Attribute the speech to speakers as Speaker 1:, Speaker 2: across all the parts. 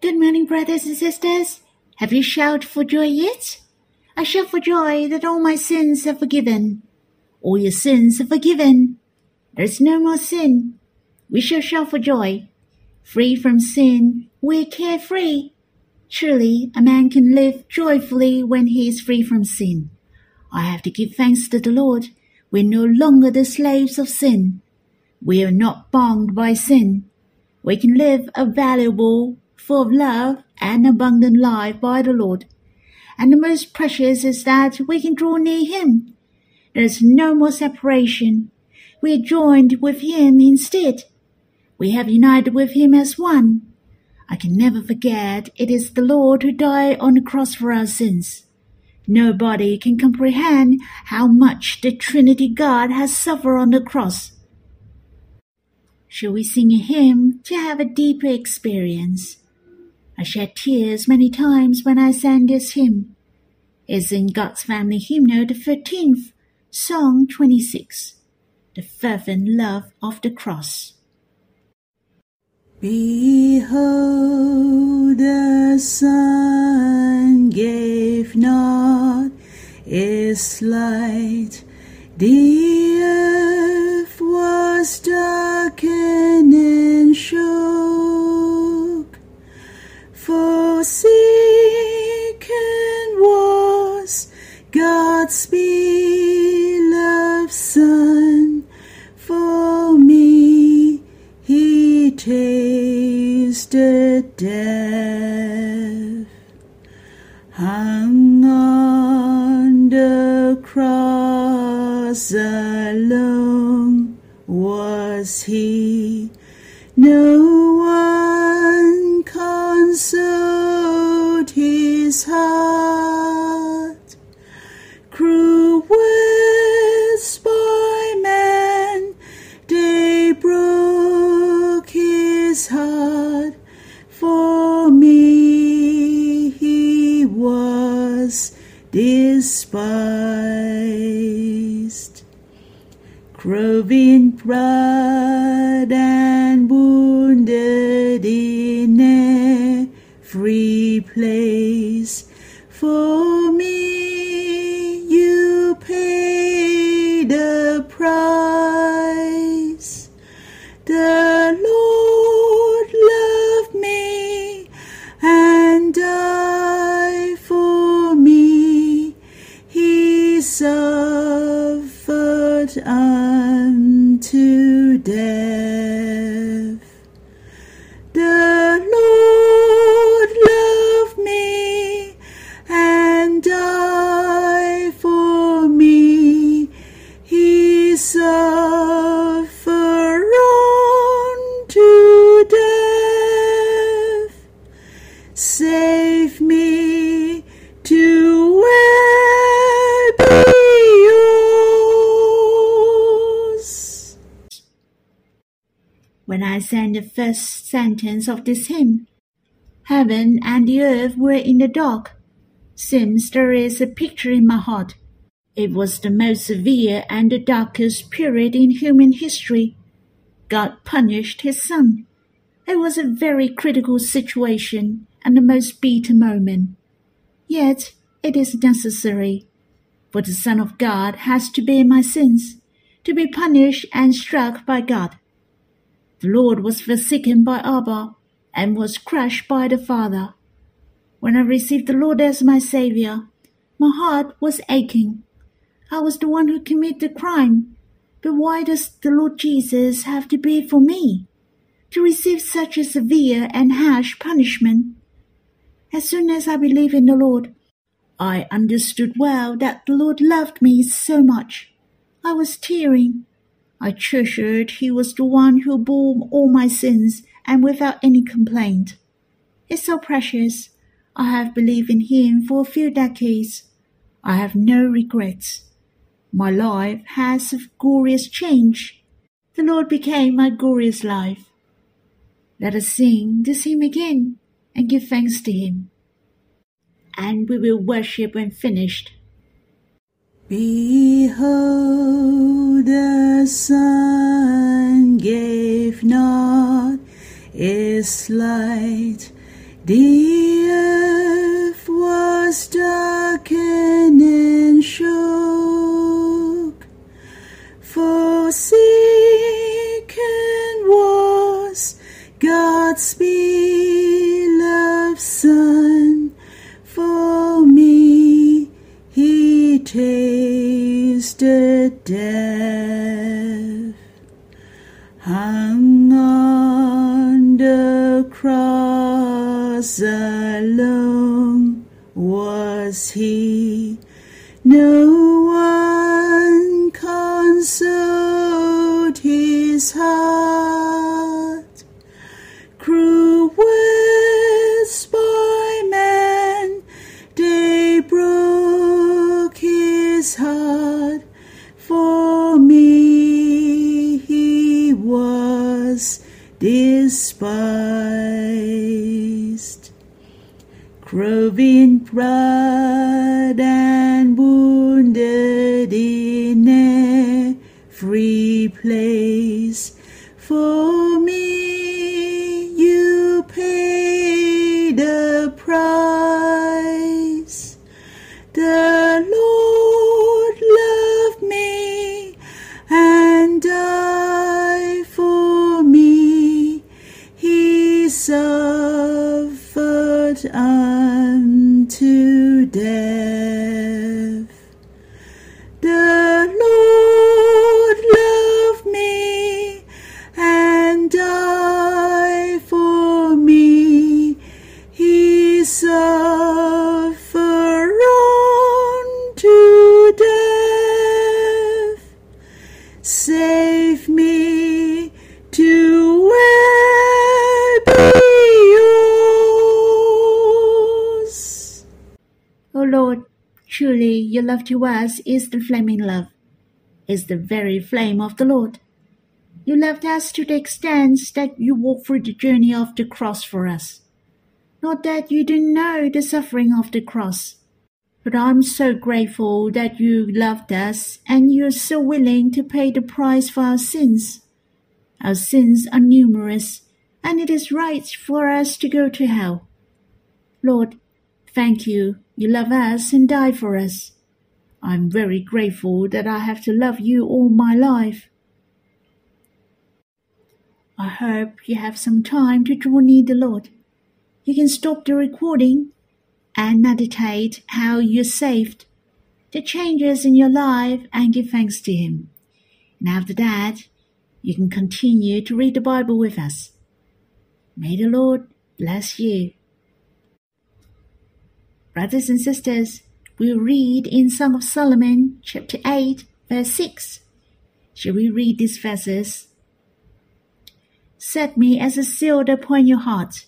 Speaker 1: Good morning, brothers and sisters. Have you shouted for joy yet? I shout for joy that all my sins are forgiven. All your sins are forgiven. There is no more sin. We shall shout for joy. Free from sin, we're carefree. Truly, a man can live joyfully when he is free from sin. I have to give thanks to the Lord. We're no longer the slaves of sin. We are not bound by sin. We can live a valuable, full of love, and abundant life by the Lord. And the most precious is that we can draw near Him. There is no more separation. We are joined with Him instead. We have united with Him as one. I can never forget it is the Lord who died on the cross for our sins. Nobody can comprehend how much the Trinity God has suffered on the cross. Shall we sing a hymn to have a deeper experience? I shed tears many times when I sang this hymn. It's in God's Family Hymnal, the 13th, Song 26, The Fervent Love of the Cross.
Speaker 2: Behold, the sun gave not its light, the earth was darkened and shook, forsaken was God's beloved Son Craving blood and wounded in every place. Death. Save me to well be yours.
Speaker 1: When I sang the first sentence of this hymn, heaven and the earth were in the dark. Seems there is a picture in my heart. It was the most severe and the darkest period in human history. God punished his son. It was a very critical situation and the most bitter moment. Yet it is necessary, for the Son of God has to bear my sins, to be punished and struck by God. The Lord was forsaken by Abba and was crushed by the Father. When I received the Lord as my Saviour, my heart was aching. I was the one who committed the crime, but why does the Lord Jesus have to be for me? To receive such a severe and harsh punishment? As soon as I believed in the Lord, I understood well that the Lord loved me so much. I was tearing. I treasured he was the one who bore all my sins and without any complaint. It's so precious. I have believed in him for a few decades. I have no regrets. My life has a glorious change. The Lord became my glorious life. Let us sing this hymn again and give thanks to him. And we will worship when finished.
Speaker 2: Behold, the sun gave not its light, The earth was darkened and shook, For was God's beloved Son. For me, He tasted death, hung on the cross alone was He. No one consoled despised. Craving blood and wounded in every place. For suffered
Speaker 1: truly your love to us is the flaming love, is the very flame of the Lord. You loved us to the extent that you walked through the journey of the cross for us. Not that you didn't know the suffering of the cross, but I'm so grateful that you loved us and you're so willing to pay the price for our sins. Our sins are numerous, and it is right for us to go to hell. Lord, thank you. You love us and die for us. I'm very grateful that I have to love you all my life. I hope you have some time to draw near the Lord. You can stop the recording and meditate how you're saved, the changes in your life, and give thanks to Him. And after that, you can continue to read the Bible with us. May the Lord bless you. Brothers and sisters, we'll read in Song of Solomon, chapter 8, verse 6. Shall we read these verses? Set me as a shield upon your heart,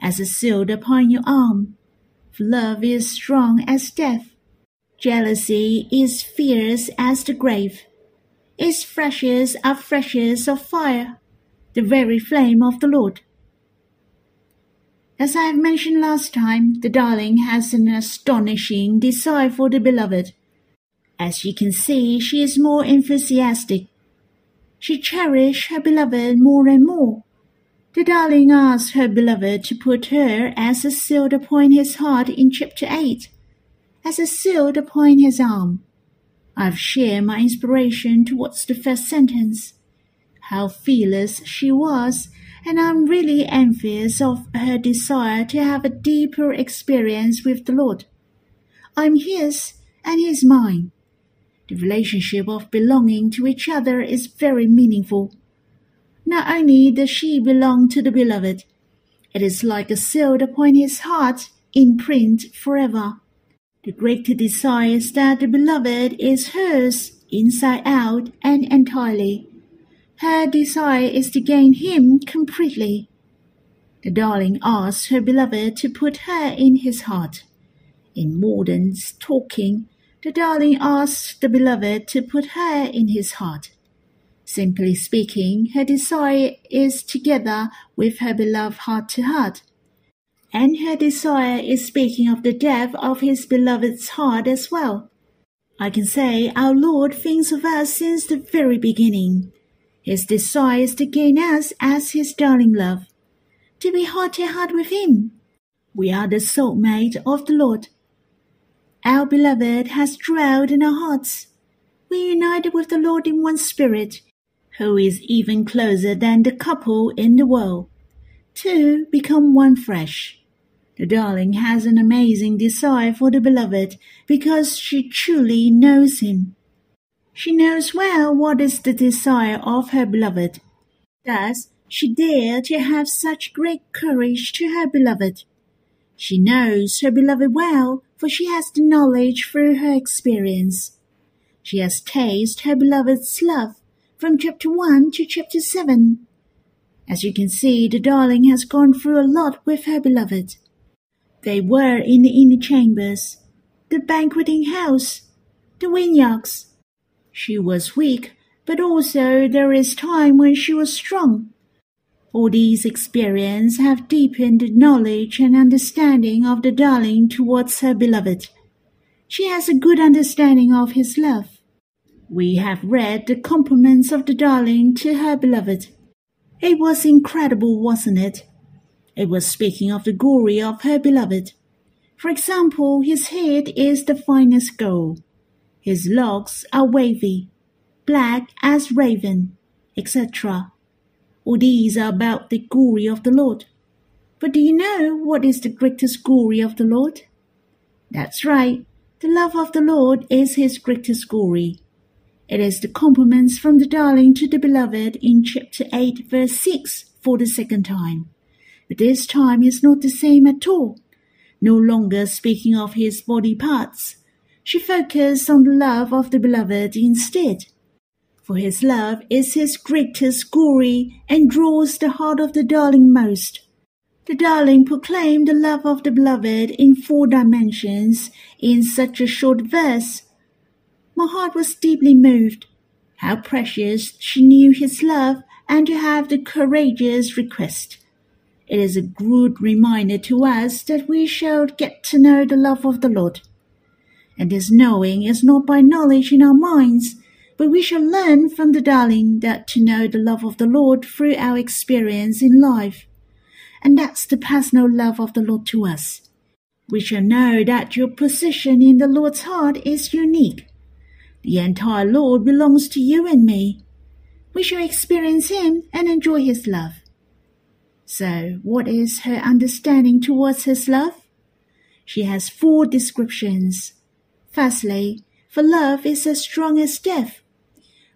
Speaker 1: as a shield upon your arm. For love is strong as death. Jealousy is fierce as the grave. Its flashes are flashes of fire, the very flame of the Lord. As I have mentioned last time, the darling has an astonishing desire for the beloved. As you can see, she is more enthusiastic. She cherishes her beloved more and more. The darling asks her beloved to put her as a shield upon his heart in chapter 8, as a shield upon his arm. I've shared my inspiration towards the first sentence. How fearless she was, and I'm really envious of her desire to have a deeper experience with the Lord. I'm his, and he's mine. The relationship of belonging to each other is very meaningful. Not only does she belong to the beloved, it is like a seal upon his heart, in print forever. The greater desire is that the beloved is hers inside out and entirely. Her desire is to gain him completely. The darling asks her beloved to put her in his heart. In modern talking, the darling asks the beloved to put her in his heart. Simply speaking, her desire is together with her beloved heart to heart. And her desire is speaking of the depth of his beloved's heart as well. I can say our Lord thinks of us since the very beginning. His desire is to gain us as his darling love, to be heart to heart with him. We are the soulmate of the Lord. Our beloved has dwelled in our hearts. We united with the Lord in one spirit, who is even closer than the couple in the world. Two become one flesh. The darling has an amazing desire for the beloved because she truly knows him. She knows well what is the desire of her beloved. Thus, she dare to have such great courage to her beloved. She knows her beloved well, for she has the knowledge through her experience. She has tasted her beloved's love from chapter 1 to chapter 7. As you can see, the darling has gone through a lot with her beloved. They were in the inner chambers, the banqueting house, the vineyards. She was weak, but also there is time when she was strong. All these experiences have deepened knowledge and understanding of the darling towards her beloved. She has a good understanding of his love. We have read the compliments of the darling to her beloved. It was incredible, wasn't it? It was speaking of the glory of her beloved. For example, his head is the finest gold. His locks are wavy, black as raven, etc. All these are about the glory of the Lord. But do you know what is the greatest glory of the Lord? That's right. The love of the Lord is his greatest glory. It is the compliments from the darling to the beloved in chapter 8, verse 6 for the second time. But this time is not the same at all. No longer speaking of his body parts, she focused on the love of the beloved instead. For his love is his greatest glory and draws the heart of the darling most. The darling proclaimed the love of the beloved in four dimensions in such a short verse my heart was deeply moved. How precious she knew his love and to have the courageous request. It is a good reminder to us that we shall get to know the love of the Lord. And this knowing is not by knowledge in our minds, but we shall learn from the darling that to know the love of the Lord through our experience in life. And that's the personal love of the Lord to us. We shall know that your position in the Lord's heart is unique the entire Lord belongs to you and me. We shall experience Him and enjoy His love. So, what is her understanding towards His love? She has four descriptions. Firstly, for love is as strong as death.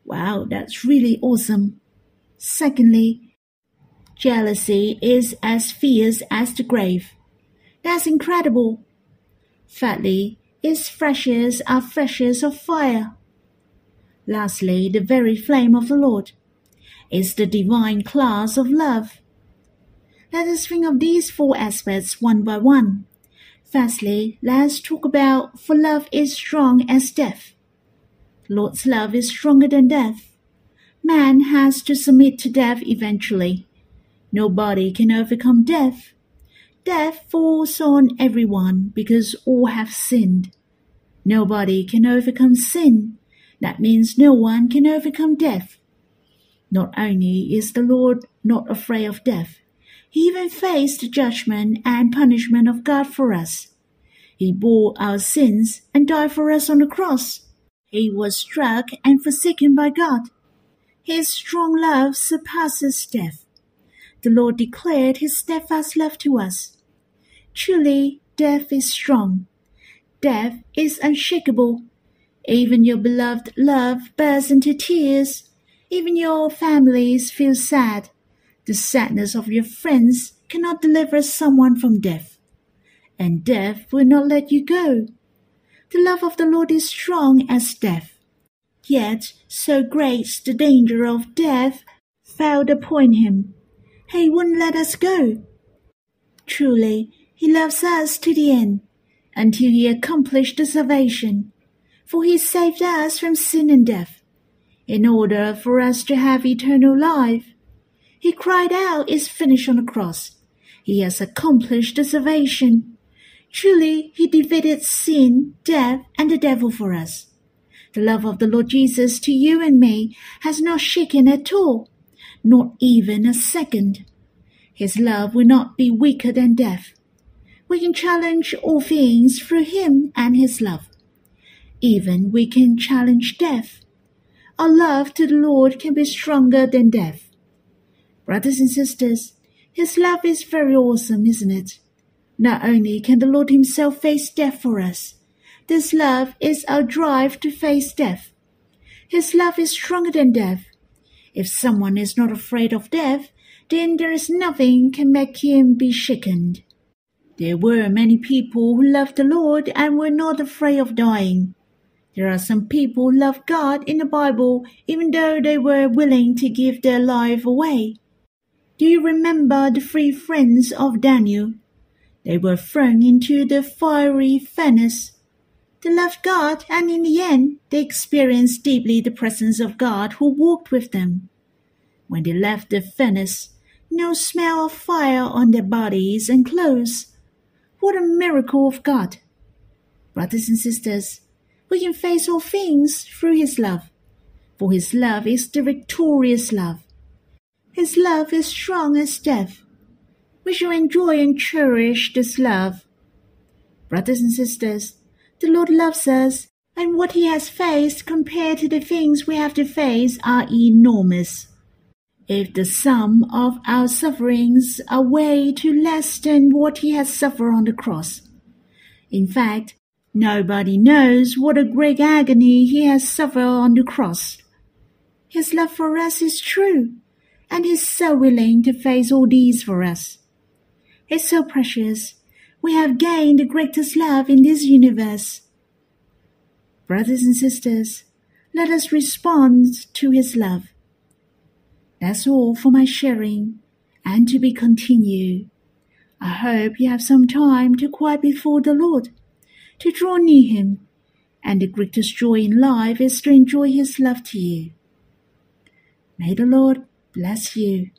Speaker 1: Wow, that's really awesome. Secondly, jealousy is as fierce as the grave. That's incredible. Thirdly, its flashes are flashes of fire. Lastly, the very flame of the Lord is the divine class of love. Let us think of these four aspects one by one. Firstly, let's talk about for love is strong as death. Lord's love is stronger than death. Man has to submit to death eventually. Nobody can overcome death. Death falls on everyone because all have sinned. Nobody can overcome sin. That means no one can overcome death. Not only is the Lord not afraid of death, he even faced judgment and punishment of God for us. He bore our sins and died for us on the cross. He was struck and forsaken by God. His strong love surpasses death. The Lord declared his steadfast love to us. Truly, death is strong. Death is unshakable. Even your beloved love bursts into tears. Even your families feel sad. The sadness of your friends cannot deliver someone from death. And death will not let you go. The love of the Lord is strong as death. Yet so great the danger of death fell upon him. He wouldn't let us go. Truly, he loves us to the end, until he accomplished the salvation. For he saved us from sin and death, in order for us to have eternal life. He cried out, is finished on the cross. He has accomplished the salvation. Truly, he defeated sin, death, and the devil for us. The love of the Lord Jesus to you and me has not shaken at all, not even a second. His love will not be weaker than death We can challenge all things through Him and His love. Even we can challenge death. Our love to the Lord can be stronger than death. Brothers and sisters, His love is very awesome, isn't it? Not only can the Lord Himself face death for us, this love is our drive to face death. His love is stronger than death. If someone is not afraid of death, then there is nothing can make him be shaken. There were many people who loved the Lord and were not afraid of dying. There are some people who love God in the Bible even though they were willing to give their life away. Do you remember the three friends of Daniel? They were thrown into the fiery furnace. They loved God, and in the end, they experienced deeply the presence of God who walked with them. When they left the furnace, no smell of fire on their bodies and clothes. What a miracle of God! Brothers and sisters, we can face all things through His love, for His love is the victorious love. His love is strong as death. We shall enjoy and cherish this love. Brothers and sisters, the Lord loves us, and what He has faced compared to the things we have to face are enormous. If the sum of our sufferings are way to less than what He has suffered on the cross. In fact, nobody knows what a great agony He has suffered on the cross. His love for us is true, and He's so willing to face all these for us. It's so precious we have gained the greatest love in this universe. Brothers and sisters, let us respond to his love. That's all for my sharing and to be continued. I hope you have some time to quiet before the Lord, to draw near him, and the greatest joy in life is to enjoy his love to you. May the Lord bless you.